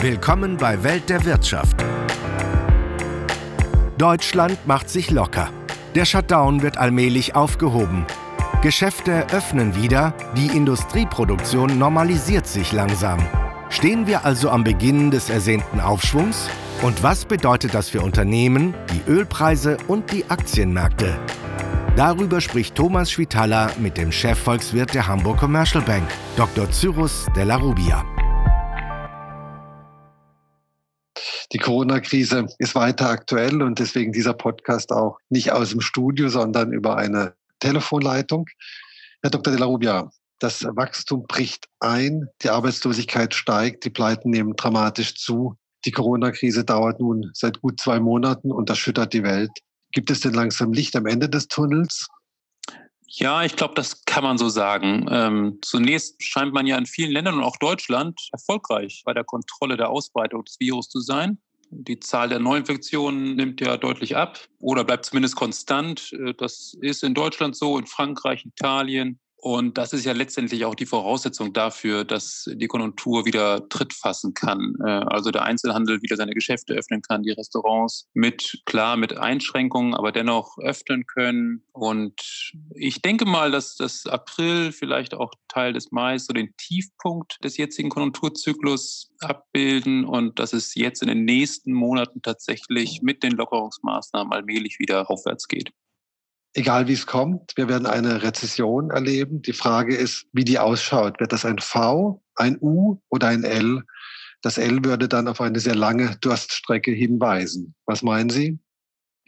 Willkommen bei Welt der Wirtschaft. Deutschland macht sich locker. Der Shutdown wird allmählich aufgehoben. Geschäfte öffnen wieder, die Industrieproduktion normalisiert sich langsam. Stehen wir also am Beginn des ersehnten Aufschwungs? Und was bedeutet das für Unternehmen, die Ölpreise und die Aktienmärkte? Darüber spricht Thomas Schwitala mit dem Chefvolkswirt der Hamburg Commercial Bank, Dr. Cyrus Della Rubia. Die Corona-Krise ist weiter aktuell und deswegen dieser Podcast auch nicht aus dem Studio, sondern über eine Telefonleitung. Herr Dr. Della Rubia, das Wachstum bricht ein, die Arbeitslosigkeit steigt, die Pleiten nehmen dramatisch zu. Die Corona-Krise dauert nun seit gut zwei Monaten und erschüttert die Welt. Gibt es denn langsam Licht am Ende des Tunnels? Ja, ich glaube, das kann man so sagen. Ähm, zunächst scheint man ja in vielen Ländern und auch Deutschland erfolgreich bei der Kontrolle der Ausbreitung des Virus zu sein. Die Zahl der Neuinfektionen nimmt ja deutlich ab oder bleibt zumindest konstant. Äh, das ist in Deutschland so, in Frankreich, Italien, und das ist ja letztendlich auch die Voraussetzung dafür, dass die Konjunktur wieder Tritt fassen kann. Äh, also der Einzelhandel wieder seine Geschäfte öffnen kann, die Restaurants mit, klar, mit Einschränkungen, aber dennoch öffnen können. Und ich denke mal, dass das April, vielleicht auch Teil des Mai, so den Tiefpunkt des jetzigen Konjunkturzyklus abbilden und dass es jetzt in den nächsten Monaten tatsächlich mit den Lockerungsmaßnahmen allmählich wieder aufwärts geht egal wie es kommt, wir werden eine Rezession erleben. Die Frage ist, wie die ausschaut. Wird das ein V, ein U oder ein L? Das L würde dann auf eine sehr lange Durststrecke hinweisen. Was meinen Sie?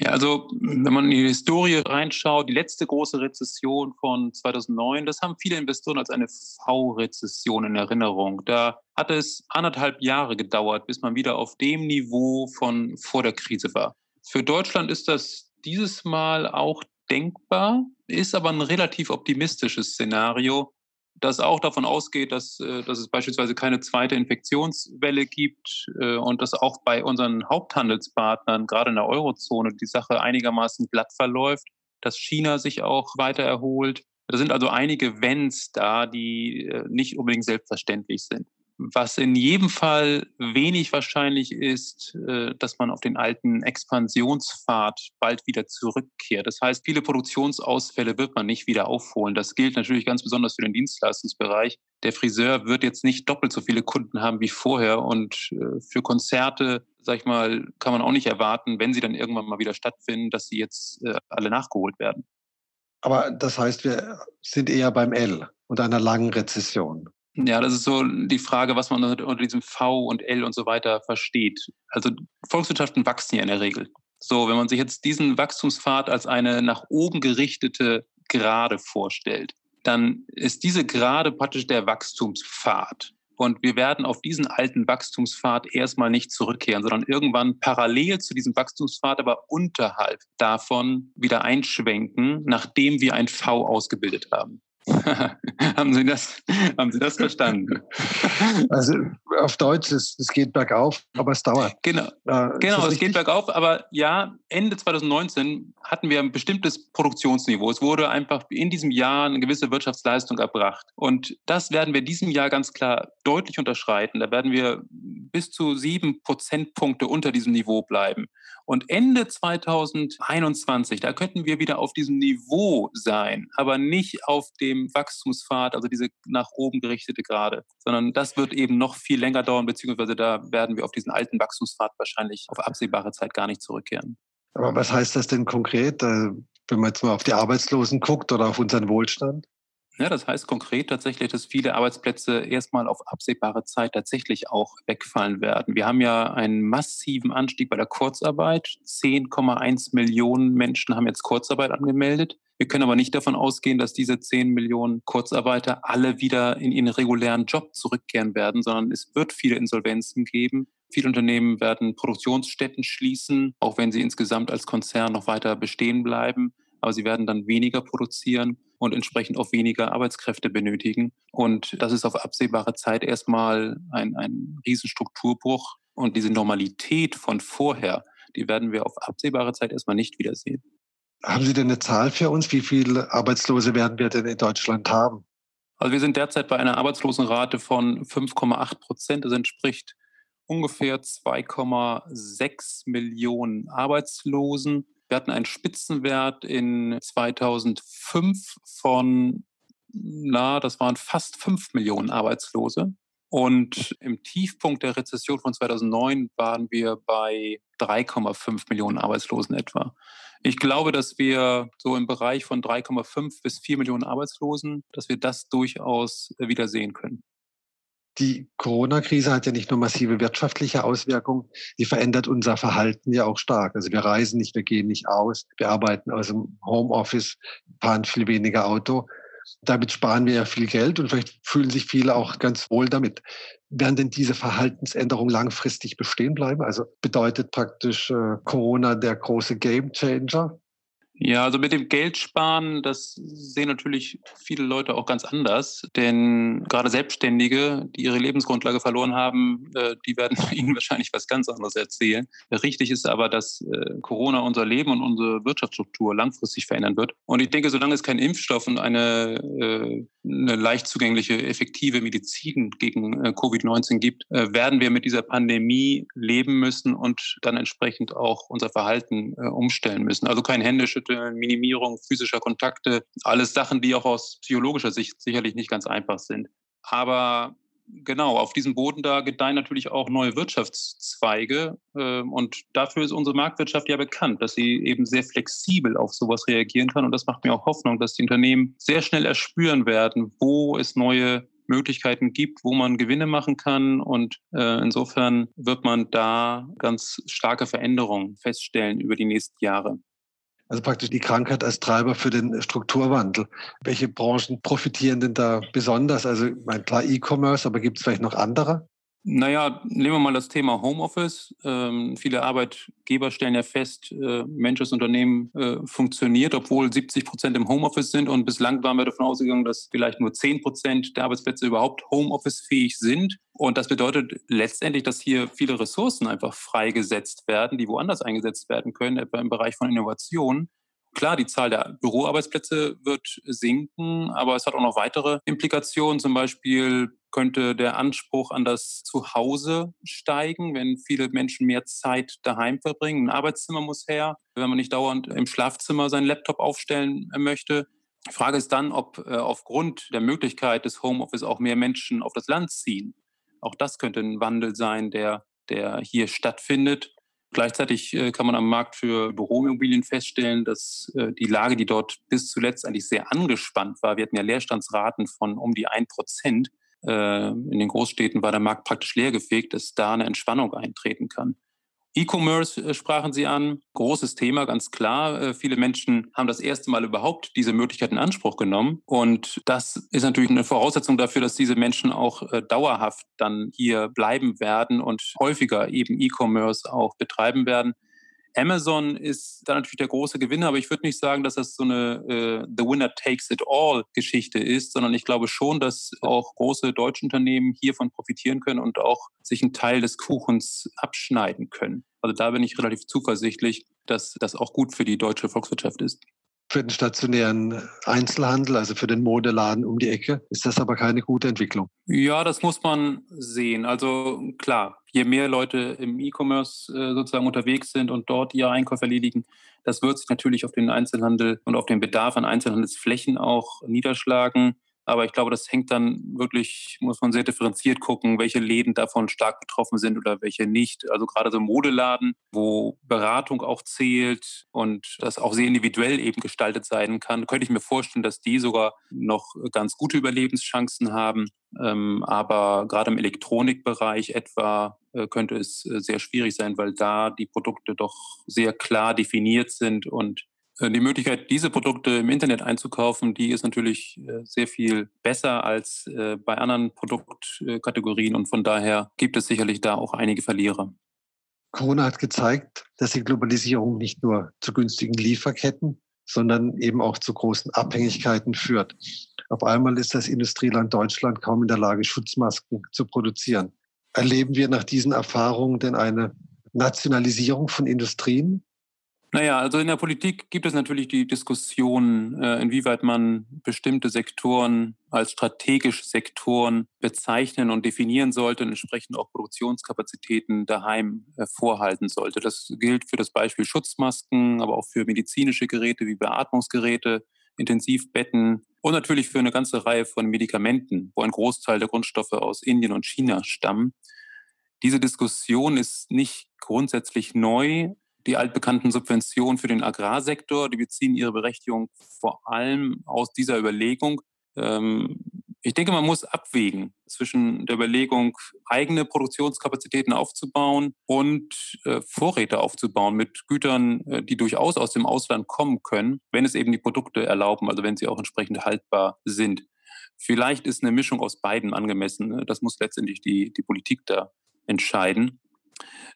Ja, also wenn man in die Historie reinschaut, die letzte große Rezession von 2009, das haben viele Investoren als eine V-Rezession in Erinnerung. Da hat es anderthalb Jahre gedauert, bis man wieder auf dem Niveau von vor der Krise war. Für Deutschland ist das dieses Mal auch denkbar, ist aber ein relativ optimistisches Szenario, das auch davon ausgeht, dass, äh, dass es beispielsweise keine zweite Infektionswelle gibt äh, und dass auch bei unseren Haupthandelspartnern, gerade in der Eurozone, die Sache einigermaßen glatt verläuft, dass China sich auch weiter erholt. Da sind also einige Wenns da, die äh, nicht unbedingt selbstverständlich sind. Was in jedem Fall wenig wahrscheinlich ist, äh, dass man auf den alten Expansionspfad bald wieder zurückkehrt. Das heißt, viele Produktionsausfälle wird man nicht wieder aufholen. Das gilt natürlich ganz besonders für den Dienstleistungsbereich. Der Friseur wird jetzt nicht doppelt so viele Kunden haben wie vorher und äh, für Konzerte, sag ich mal, kann man auch nicht erwarten, wenn sie dann irgendwann mal wieder stattfinden, dass sie jetzt äh, alle nachgeholt werden. Aber das heißt, wir sind eher beim L und einer langen Rezession. Ja, das ist so die Frage, was man unter diesem V und L und so weiter versteht. Also Volkswirtschaften wachsen ja in der Regel. So, wenn man sich jetzt diesen Wachstumspfad als eine nach oben gerichtete Gerade vorstellt, dann ist diese Gerade praktisch der Wachstumspfad. Und wir werden auf diesen alten Wachstumspfad erstmal nicht zurückkehren, sondern irgendwann parallel zu diesem Wachstumspfad, aber unterhalb davon wieder einschwenken, nachdem wir ein V ausgebildet haben. haben, Sie das, haben Sie das verstanden? Also auf Deutsch, es, es geht bergauf, aber es dauert. Genau, äh, genau es geht bergauf, aber ja, Ende 2019 hatten wir ein bestimmtes Produktionsniveau. Es wurde einfach in diesem Jahr eine gewisse Wirtschaftsleistung erbracht. Und das werden wir diesem Jahr ganz klar deutlich unterschreiten. Da werden wir bis zu sieben Prozentpunkte unter diesem Niveau bleiben. Und Ende 2021, da könnten wir wieder auf diesem Niveau sein, aber nicht auf dem Wachstumspfad, also diese nach oben gerichtete Gerade, sondern das wird eben noch viel länger dauern, beziehungsweise da werden wir auf diesen alten Wachstumspfad wahrscheinlich auf absehbare Zeit gar nicht zurückkehren. Aber was heißt das denn konkret, äh, wenn man jetzt mal auf die Arbeitslosen guckt oder auf unseren Wohlstand? Ja, das heißt konkret tatsächlich, dass viele Arbeitsplätze erstmal auf absehbare Zeit tatsächlich auch wegfallen werden. Wir haben ja einen massiven Anstieg bei der Kurzarbeit. 10,1 Millionen Menschen haben jetzt Kurzarbeit angemeldet. Wir können aber nicht davon ausgehen, dass diese 10 Millionen Kurzarbeiter alle wieder in ihren regulären Job zurückkehren werden, sondern es wird viele Insolvenzen geben. Viele Unternehmen werden Produktionsstätten schließen, auch wenn sie insgesamt als Konzern noch weiter bestehen bleiben aber sie werden dann weniger produzieren und entsprechend auch weniger Arbeitskräfte benötigen. Und das ist auf absehbare Zeit erstmal ein, ein Riesenstrukturbruch. Und diese Normalität von vorher, die werden wir auf absehbare Zeit erstmal nicht wiedersehen. Haben Sie denn eine Zahl für uns? Wie viele Arbeitslose werden wir denn in Deutschland haben? Also wir sind derzeit bei einer Arbeitslosenrate von 5,8 Prozent. Das entspricht ungefähr 2,6 Millionen Arbeitslosen. Wir hatten einen Spitzenwert in 2005 von, na, das waren fast 5 Millionen Arbeitslose. Und im Tiefpunkt der Rezession von 2009 waren wir bei 3,5 Millionen Arbeitslosen etwa. Ich glaube, dass wir so im Bereich von 3,5 bis 4 Millionen Arbeitslosen, dass wir das durchaus wieder sehen können. Die Corona-Krise hat ja nicht nur massive wirtschaftliche Auswirkungen, die verändert unser Verhalten ja auch stark. Also wir reisen nicht, wir gehen nicht aus, wir arbeiten aus dem Homeoffice, fahren viel weniger Auto. Damit sparen wir ja viel Geld und vielleicht fühlen sich viele auch ganz wohl damit. Werden denn diese Verhaltensänderungen langfristig bestehen bleiben? Also bedeutet praktisch äh, Corona der große Game Changer? Ja, also mit dem Geldsparen, das sehen natürlich viele Leute auch ganz anders. Denn gerade Selbstständige, die ihre Lebensgrundlage verloren haben, äh, die werden Ihnen wahrscheinlich was ganz anderes erzählen. Richtig ist aber, dass äh, Corona unser Leben und unsere Wirtschaftsstruktur langfristig verändern wird. Und ich denke, solange es keinen Impfstoff und eine, äh, eine leicht zugängliche, effektive Medizin gegen Covid-19 gibt, werden wir mit dieser Pandemie leben müssen und dann entsprechend auch unser Verhalten umstellen müssen. Also kein Händeschütteln Minimierung physischer Kontakte, alles Sachen, die auch aus psychologischer Sicht sicherlich nicht ganz einfach sind. Aber genau, auf diesem Boden da gedeihen natürlich auch neue Wirtschaftszweige. Ähm, und dafür ist unsere Marktwirtschaft ja bekannt, dass sie eben sehr flexibel auf sowas reagieren kann. Und das macht mir auch Hoffnung, dass die Unternehmen sehr schnell erspüren werden, wo es neue Möglichkeiten gibt, wo man Gewinne machen kann. Und äh, insofern wird man da ganz starke Veränderungen feststellen über die nächsten Jahre. Also praktisch die Krankheit als Treiber für den Strukturwandel. Welche Branchen profitieren denn da besonders? Also mein klar E-Commerce, aber gibt es vielleicht noch andere? Naja, nehmen wir mal das Thema Homeoffice. Ähm, viele Arbeitgeber stellen ja fest, äh, Mensch, Unternehmen äh, funktioniert, obwohl 70 Prozent im Homeoffice sind. Und bislang waren wir davon ausgegangen, dass vielleicht nur 10 Prozent der Arbeitsplätze überhaupt Homeoffice-fähig sind. Und das bedeutet letztendlich, dass hier viele Ressourcen einfach freigesetzt werden, die woanders eingesetzt werden können, etwa im Bereich von Innovation. Klar, die Zahl der Büroarbeitsplätze wird sinken, aber es hat auch noch weitere Implikationen. Zum Beispiel könnte der Anspruch an das Zuhause steigen, wenn viele Menschen mehr Zeit daheim verbringen. Ein Arbeitszimmer muss her, wenn man nicht dauernd im Schlafzimmer seinen Laptop aufstellen möchte. Die Frage ist dann, ob äh, aufgrund der Möglichkeit des Homeoffice auch mehr Menschen auf das Land ziehen. Auch das könnte ein Wandel sein, der, der hier stattfindet. Gleichzeitig äh, kann man am Markt für Büroimmobilien feststellen, dass äh, die Lage, die dort bis zuletzt eigentlich sehr angespannt war, wir hatten ja Leerstandsraten von um die ein Prozent. Äh, in den Großstädten war der Markt praktisch leergefegt, dass da eine Entspannung eintreten kann. E-Commerce äh, sprachen Sie an. Großes Thema, ganz klar. Äh, viele Menschen haben das erste Mal überhaupt diese Möglichkeit in Anspruch genommen. Und das ist natürlich eine Voraussetzung dafür, dass diese Menschen auch äh, dauerhaft dann hier bleiben werden und häufiger eben E-Commerce auch betreiben werden. Amazon ist da natürlich der große Gewinner, aber ich würde nicht sagen, dass das so eine äh, The Winner Takes It All Geschichte ist, sondern ich glaube schon, dass auch große deutsche Unternehmen hiervon profitieren können und auch sich einen Teil des Kuchens abschneiden können. Also da bin ich relativ zuversichtlich, dass das auch gut für die deutsche Volkswirtschaft ist. Für den stationären Einzelhandel, also für den Modeladen um die Ecke, ist das aber keine gute Entwicklung. Ja, das muss man sehen. Also klar, je mehr Leute im E-Commerce äh, sozusagen unterwegs sind und dort ihre Einkäufe erledigen, das wird sich natürlich auf den Einzelhandel und auf den Bedarf an Einzelhandelsflächen auch niederschlagen. Aber ich glaube, das hängt dann wirklich, muss man sehr differenziert gucken, welche Läden davon stark betroffen sind oder welche nicht. Also gerade so Modeladen, wo Beratung auch zählt und das auch sehr individuell eben gestaltet sein kann, könnte ich mir vorstellen, dass die sogar noch ganz gute Überlebenschancen haben. Ähm, aber gerade im Elektronikbereich etwa äh, könnte es äh, sehr schwierig sein, weil da die Produkte doch sehr klar definiert sind und die Möglichkeit, diese Produkte im Internet einzukaufen, die ist natürlich äh, sehr viel besser als äh, bei anderen Produktkategorien und von daher gibt es sicherlich da auch einige Verlierer. Corona hat gezeigt, dass die Globalisierung nicht nur zu günstigen Lieferketten, sondern eben auch zu großen Abhängigkeiten führt. Auf einmal ist das Industrieland Deutschland kaum in der Lage, Schutzmasken zu produzieren. Erleben wir nach diesen Erfahrungen denn eine Nationalisierung von Industrien? Naja, also in der Politik gibt es natürlich die Diskussion, äh, inwieweit man bestimmte Sektoren als strategische Sektoren bezeichnen und definieren sollte und entsprechend auch Produktionskapazitäten daheim äh, vorhalten sollte. Das gilt für das Beispiel Schutzmasken, aber auch für medizinische Geräte wie Beatmungsgeräte, Intensivbetten und natürlich für eine ganze Reihe von Medikamenten, wo ein Großteil der Grundstoffe aus Indien und China stammen. Diese Diskussion ist nicht grundsätzlich neu die altbekannten Subventionen für den Agrarsektor, die beziehen ihre Berechtigung vor allem aus dieser Überlegung. Ähm, ich denke, man muss abwägen zwischen der Überlegung, eigene Produktionskapazitäten aufzubauen und äh, Vorräte aufzubauen mit Gütern, äh, die durchaus aus dem Ausland kommen können, wenn es eben die Produkte erlauben, also wenn sie auch entsprechend haltbar sind. Vielleicht ist eine Mischung aus beiden angemessen. Ne? Das muss letztendlich die, die Politik da entscheiden.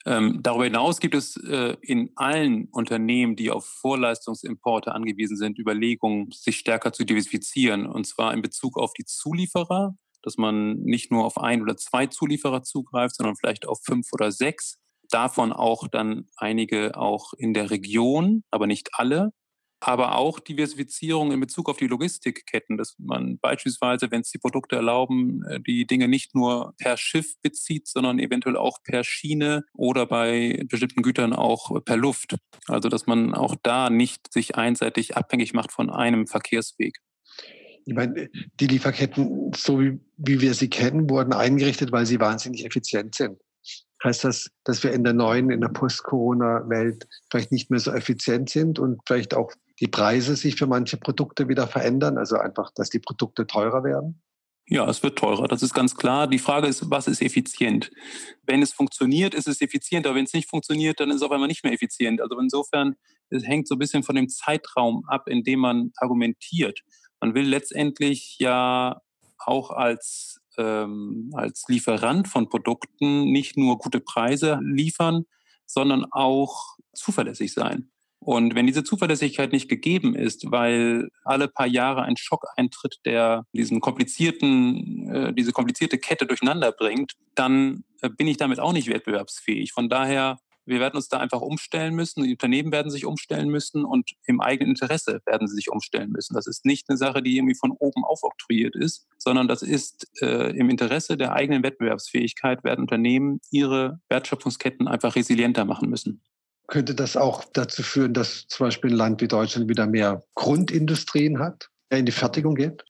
Ähm, darüber hinaus gibt es äh, in allen Unternehmen, die auf Vorleistungsimporte angewiesen sind, Überlegungen, sich stärker zu diversifizieren. Und zwar in Bezug auf die Zulieferer, dass man nicht nur auf ein oder zwei Zulieferer zugreift, sondern vielleicht auf fünf oder sechs. Davon auch dann einige auch in der Region, aber nicht alle aber auch Diversifizierung in Bezug auf die Logistikketten, dass man beispielsweise, wenn es die Produkte erlauben, äh, die Dinge nicht nur per Schiff bezieht, sondern eventuell auch per Schiene oder bei bestimmten Gütern auch per Luft. Also dass man auch da nicht sich einseitig abhängig macht von einem Verkehrsweg. Ich meine, die Lieferketten, so wie, wie wir sie kennen, wurden eingerichtet, weil sie wahnsinnig effizient sind heißt das, dass wir in der neuen, in der Post-Corona-Welt vielleicht nicht mehr so effizient sind und vielleicht auch die Preise sich für manche Produkte wieder verändern, also einfach, dass die Produkte teurer werden? Ja, es wird teurer, das ist ganz klar. Die Frage ist, was ist effizient? Wenn es funktioniert, ist es effizient, aber wenn es nicht funktioniert, dann ist es auf einmal nicht mehr effizient. Also insofern, es hängt so ein bisschen von dem Zeitraum ab, in dem man argumentiert. Man will letztendlich ja auch als, ähm, als Lieferant von Produkten nicht nur gute Preise liefern, sondern auch zuverlässig sein. Und wenn diese Zuverlässigkeit nicht gegeben ist, weil alle paar Jahre ein Schock eintritt, der diesen komplizierten, äh, diese komplizierte Kette durcheinander bringt, dann äh, bin ich damit auch nicht wettbewerbsfähig. Von daher, wir werden uns da einfach umstellen müssen. Die Unternehmen werden sich umstellen müssen und im eigenen Interesse werden sie sich umstellen müssen. Das ist nicht eine Sache, die irgendwie von oben aufoktroyiert ist, sondern das ist äh, im Interesse der eigenen Wettbewerbsfähigkeit werden Unternehmen ihre Wertschöpfungsketten einfach resilienter machen müssen. Könnte das auch dazu führen, dass zum Beispiel ein Land wie Deutschland wieder mehr Grundindustrien hat, in die Fertigung geht?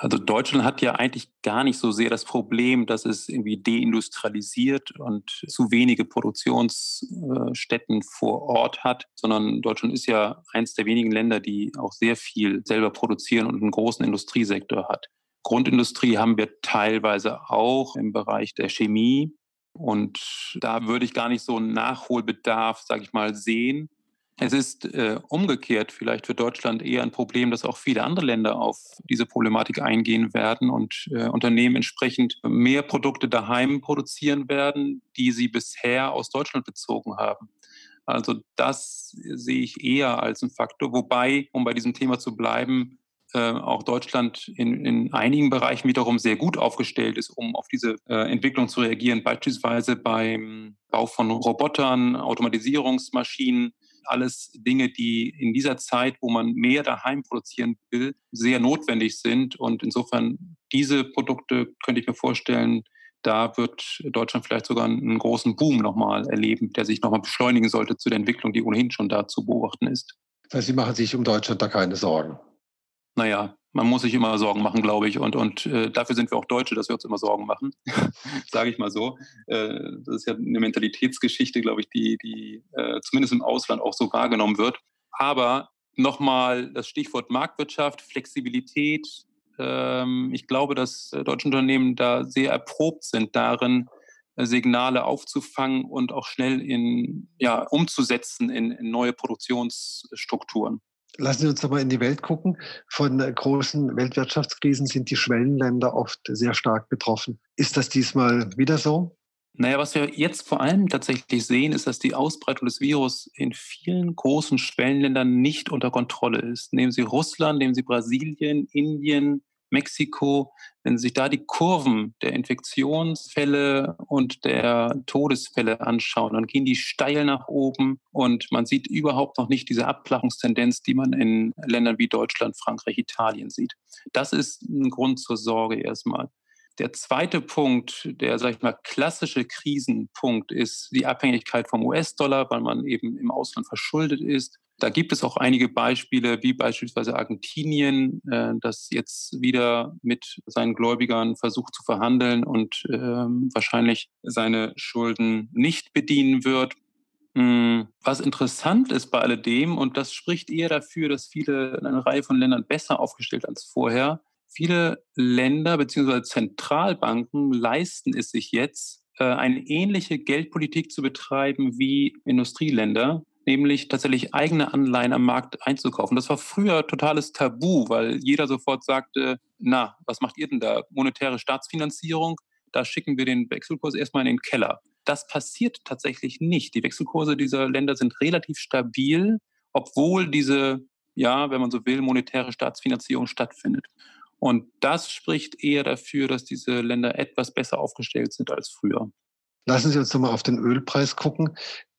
Also Deutschland hat ja eigentlich gar nicht so sehr das Problem, dass es irgendwie deindustrialisiert und zu wenige Produktionsstätten vor Ort hat, sondern Deutschland ist ja eines der wenigen Länder, die auch sehr viel selber produzieren und einen großen Industriesektor hat. Grundindustrie haben wir teilweise auch im Bereich der Chemie, und da würde ich gar nicht so einen Nachholbedarf, sage ich mal, sehen. Es ist äh, umgekehrt vielleicht für Deutschland eher ein Problem, dass auch viele andere Länder auf diese Problematik eingehen werden und äh, Unternehmen entsprechend mehr Produkte daheim produzieren werden, die sie bisher aus Deutschland bezogen haben. Also das sehe ich eher als ein Faktor. Wobei, um bei diesem Thema zu bleiben, äh, auch Deutschland in, in einigen Bereichen wiederum sehr gut aufgestellt ist, um auf diese äh, Entwicklung zu reagieren, beispielsweise beim Bau von Robotern, Automatisierungsmaschinen, alles Dinge, die in dieser Zeit, wo man mehr daheim produzieren will, sehr notwendig sind. Und insofern diese Produkte könnte ich mir vorstellen, da wird Deutschland vielleicht sogar einen großen Boom nochmal erleben, der sich nochmal beschleunigen sollte zu der Entwicklung, die ohnehin schon da zu beobachten ist. Das heißt, Sie machen sich um Deutschland da keine Sorgen naja, man muss sich immer Sorgen machen, glaube ich. Und, und äh, dafür sind wir auch Deutsche, dass wir uns immer Sorgen machen, sage ich mal so. Äh, das ist ja eine Mentalitätsgeschichte, glaube ich, die, die äh, zumindest im Ausland auch so wahrgenommen wird. Aber nochmal das Stichwort Marktwirtschaft, Flexibilität. Ähm, ich glaube, dass äh, deutsche Unternehmen da sehr erprobt sind darin, äh, Signale aufzufangen und auch schnell in, ja, umzusetzen in, in neue Produktionsstrukturen. Lassen Sie uns doch mal in die Welt gucken. Von großen Weltwirtschaftskrisen sind die Schwellenländer oft sehr stark betroffen. Ist das diesmal wieder so? Naja, was wir jetzt vor allem tatsächlich sehen, ist, dass die Ausbreitung des Virus in vielen großen Schwellenländern nicht unter Kontrolle ist. Nehmen Sie Russland, nehmen Sie Brasilien, Indien, Mexiko, wenn Sie sich da die Kurven der Infektionsfälle und der Todesfälle anschauen, dann gehen die steil nach oben und man sieht überhaupt noch nicht diese Abflachungstendenz, die man in Ländern wie Deutschland, Frankreich, Italien sieht. Das ist ein Grund zur Sorge erstmal. Der zweite Punkt, der, sag ich mal, klassische Krisenpunkt ist die Abhängigkeit vom US-Dollar, weil man eben im Ausland verschuldet ist. Da gibt es auch einige Beispiele, wie beispielsweise Argentinien, äh, das jetzt wieder mit seinen Gläubigern versucht zu verhandeln und äh, wahrscheinlich seine Schulden nicht bedienen wird. Hm, was interessant ist bei alledem, und das spricht eher dafür, dass viele in einer Reihe von Ländern besser aufgestellt als vorher, viele Länder bzw. Zentralbanken leisten es sich jetzt, äh, eine ähnliche Geldpolitik zu betreiben wie Industrieländer, nämlich tatsächlich eigene Anleihen am Markt einzukaufen. Das war früher totales Tabu, weil jeder sofort sagte, na, was macht ihr denn da? Monetäre Staatsfinanzierung, da schicken wir den Wechselkurs erstmal in den Keller. Das passiert tatsächlich nicht. Die Wechselkurse dieser Länder sind relativ stabil, obwohl diese, ja, wenn man so will, monetäre Staatsfinanzierung stattfindet. Und das spricht eher dafür, dass diese Länder etwas besser aufgestellt sind als früher. Lassen Sie uns nochmal auf den Ölpreis gucken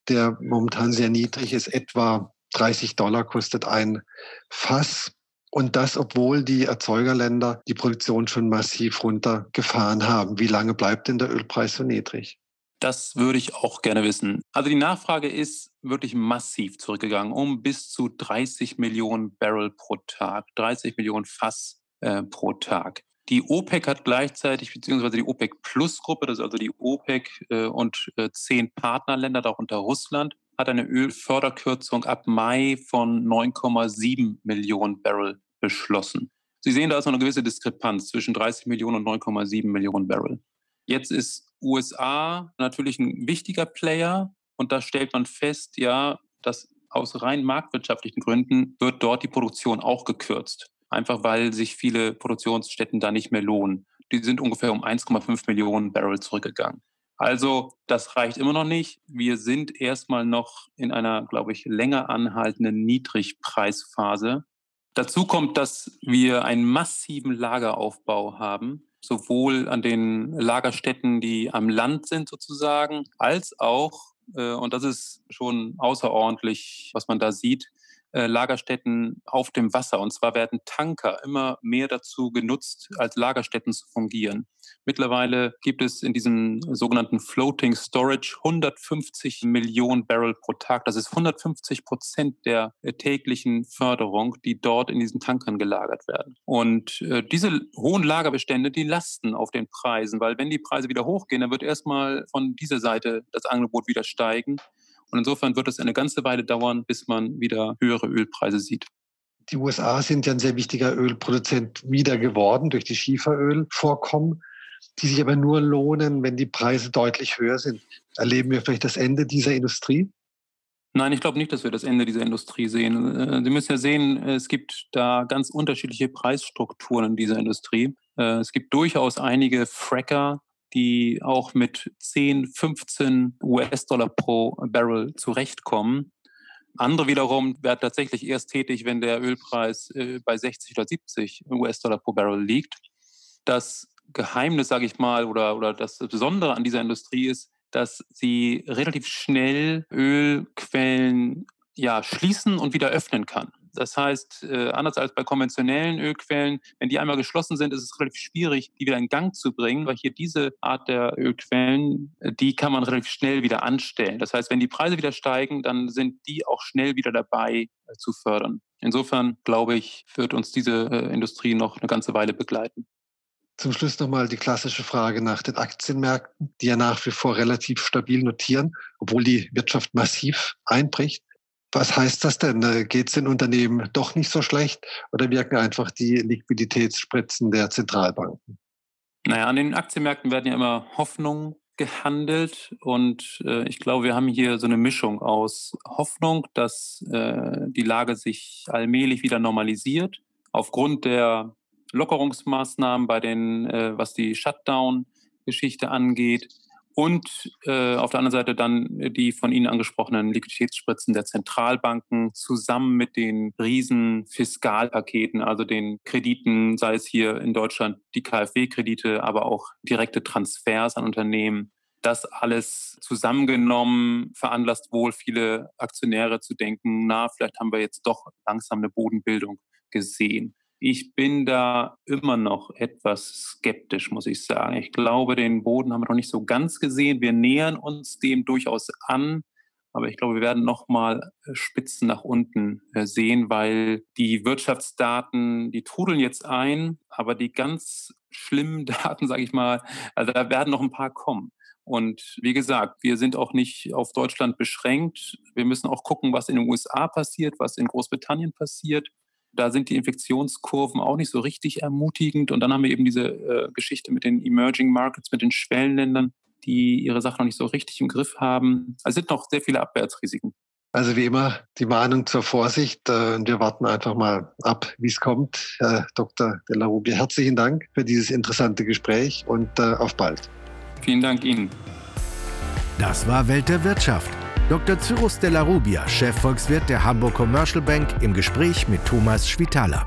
der momentan sehr niedrig ist, etwa 30 Dollar kostet ein Fass. Und das, obwohl die Erzeugerländer die Produktion schon massiv runtergefahren haben. Wie lange bleibt denn der Ölpreis so niedrig? Das würde ich auch gerne wissen. Also die Nachfrage ist wirklich massiv zurückgegangen, um bis zu 30 Millionen Barrel pro Tag, 30 Millionen Fass äh, pro Tag. Die OPEC hat gleichzeitig, beziehungsweise die OPEC-Plus-Gruppe, das ist also die OPEC äh, und äh, zehn Partnerländer, darunter Russland, hat eine Ölförderkürzung ab Mai von 9,7 Millionen Barrel beschlossen. Sie sehen, da ist noch eine gewisse Diskrepanz zwischen 30 Millionen und 9,7 Millionen Barrel. Jetzt ist USA natürlich ein wichtiger Player und da stellt man fest, ja, dass aus rein marktwirtschaftlichen Gründen wird dort die Produktion auch gekürzt einfach weil sich viele Produktionsstätten da nicht mehr lohnen. Die sind ungefähr um 1,5 Millionen Barrel zurückgegangen. Also das reicht immer noch nicht. Wir sind erstmal noch in einer, glaube ich, länger anhaltenden Niedrigpreisphase. Dazu kommt, dass wir einen massiven Lageraufbau haben, sowohl an den Lagerstätten, die am Land sind sozusagen, als auch, äh, und das ist schon außerordentlich, was man da sieht, äh, Lagerstätten auf dem Wasser. Und zwar werden Tanker immer mehr dazu genutzt, als Lagerstätten zu fungieren. Mittlerweile gibt es in diesem sogenannten Floating Storage 150 Millionen Barrel pro Tag. Das ist 150 Prozent der äh, täglichen Förderung, die dort in diesen Tankern gelagert werden. Und äh, diese hohen Lagerbestände, die lasten auf den Preisen, weil wenn die Preise wieder hochgehen, dann wird erstmal von dieser Seite das Angebot wieder steigen. Und insofern wird es eine ganze Weile dauern, bis man wieder höhere Ölpreise sieht. Die USA sind ja ein sehr wichtiger Ölproduzent wieder geworden durch die Schieferölvorkommen, die sich aber nur lohnen, wenn die Preise deutlich höher sind. Erleben wir vielleicht das Ende dieser Industrie? Nein, ich glaube nicht, dass wir das Ende dieser Industrie sehen. Äh, Sie müssen ja sehen, es gibt da ganz unterschiedliche Preisstrukturen in dieser Industrie. Äh, es gibt durchaus einige Fracker, die auch mit 10, 15 US-Dollar pro Barrel zurechtkommen. Andere wiederum werden tatsächlich erst tätig, wenn der Ölpreis äh, bei 60 oder 70 US-Dollar pro Barrel liegt. Das Geheimnis, sage ich mal, oder, oder das Besondere an dieser Industrie ist, dass sie relativ schnell Ölquellen ja, schließen und wieder öffnen kann. Das heißt, äh, anders als bei konventionellen Ölquellen, wenn die einmal geschlossen sind, ist es relativ schwierig, die wieder in Gang zu bringen, weil hier diese Art der Ölquellen, äh, die kann man relativ schnell wieder anstellen. Das heißt, wenn die Preise wieder steigen, dann sind die auch schnell wieder dabei äh, zu fördern. Insofern glaube ich, wird uns diese Industrie noch eine ganze Weile begleiten. Zum Schluss nochmal die klassische Frage nach den Aktienmärkten, die ja nach wie vor relativ stabil notieren, obwohl die Wirtschaft massiv einbricht. Was heißt das denn? Äh, Geht es den Unternehmen doch nicht so schlecht oder wirken einfach die Liquiditätsspritzen der Zentralbanken? Naja, an den Aktienmärkten werden ja immer Hoffnungen gehandelt und äh, ich glaube, wir haben hier so eine Mischung aus Hoffnung, dass äh, die Lage sich allmählich wieder normalisiert aufgrund der Lockerungsmaßnahmen bei den, äh, was die Shutdown-Geschichte angeht Und äh, auf der anderen Seite dann die von Ihnen angesprochenen Liquiditätsspritzen der Zentralbanken zusammen mit den riesen Fiskalpaketen, also den Krediten, sei es hier in Deutschland die KfW-Kredite, aber auch direkte Transfers an Unternehmen. Das alles zusammengenommen veranlasst wohl viele Aktionäre zu denken, na, vielleicht haben wir jetzt doch langsam eine Bodenbildung gesehen. Ich bin da immer noch etwas skeptisch, muss ich sagen. Ich glaube, den Boden haben wir noch nicht so ganz gesehen. Wir nähern uns dem durchaus an. Aber ich glaube, wir werden noch mal äh, Spitzen nach unten äh, sehen, weil die Wirtschaftsdaten, die trudeln jetzt ein, aber die ganz schlimmen Daten, sage ich mal, also da werden noch ein paar kommen. Und wie gesagt, wir sind auch nicht auf Deutschland beschränkt. Wir müssen auch gucken, was in den USA passiert, was in Großbritannien passiert. Da sind die Infektionskurven auch nicht so richtig ermutigend. Und dann haben wir eben diese äh, Geschichte mit den Emerging Markets, mit den Schwellenländern, die ihre Sache noch nicht so richtig im Griff haben. Also sind noch sehr viele Abwärtsrisiken. Also wie immer die Mahnung zur Vorsicht äh, und wir warten einfach mal ab, wie es kommt. Herr Dr. De La Rubia, herzlichen Dank für dieses interessante Gespräch und äh, auf bald. Vielen Dank Ihnen. Das war Welt der Wirtschaft. Dr. Cyrus de la Rubia, Chefvolkswirt der Hamburg Commercial Bank, im Gespräch mit Thomas Schwitaler.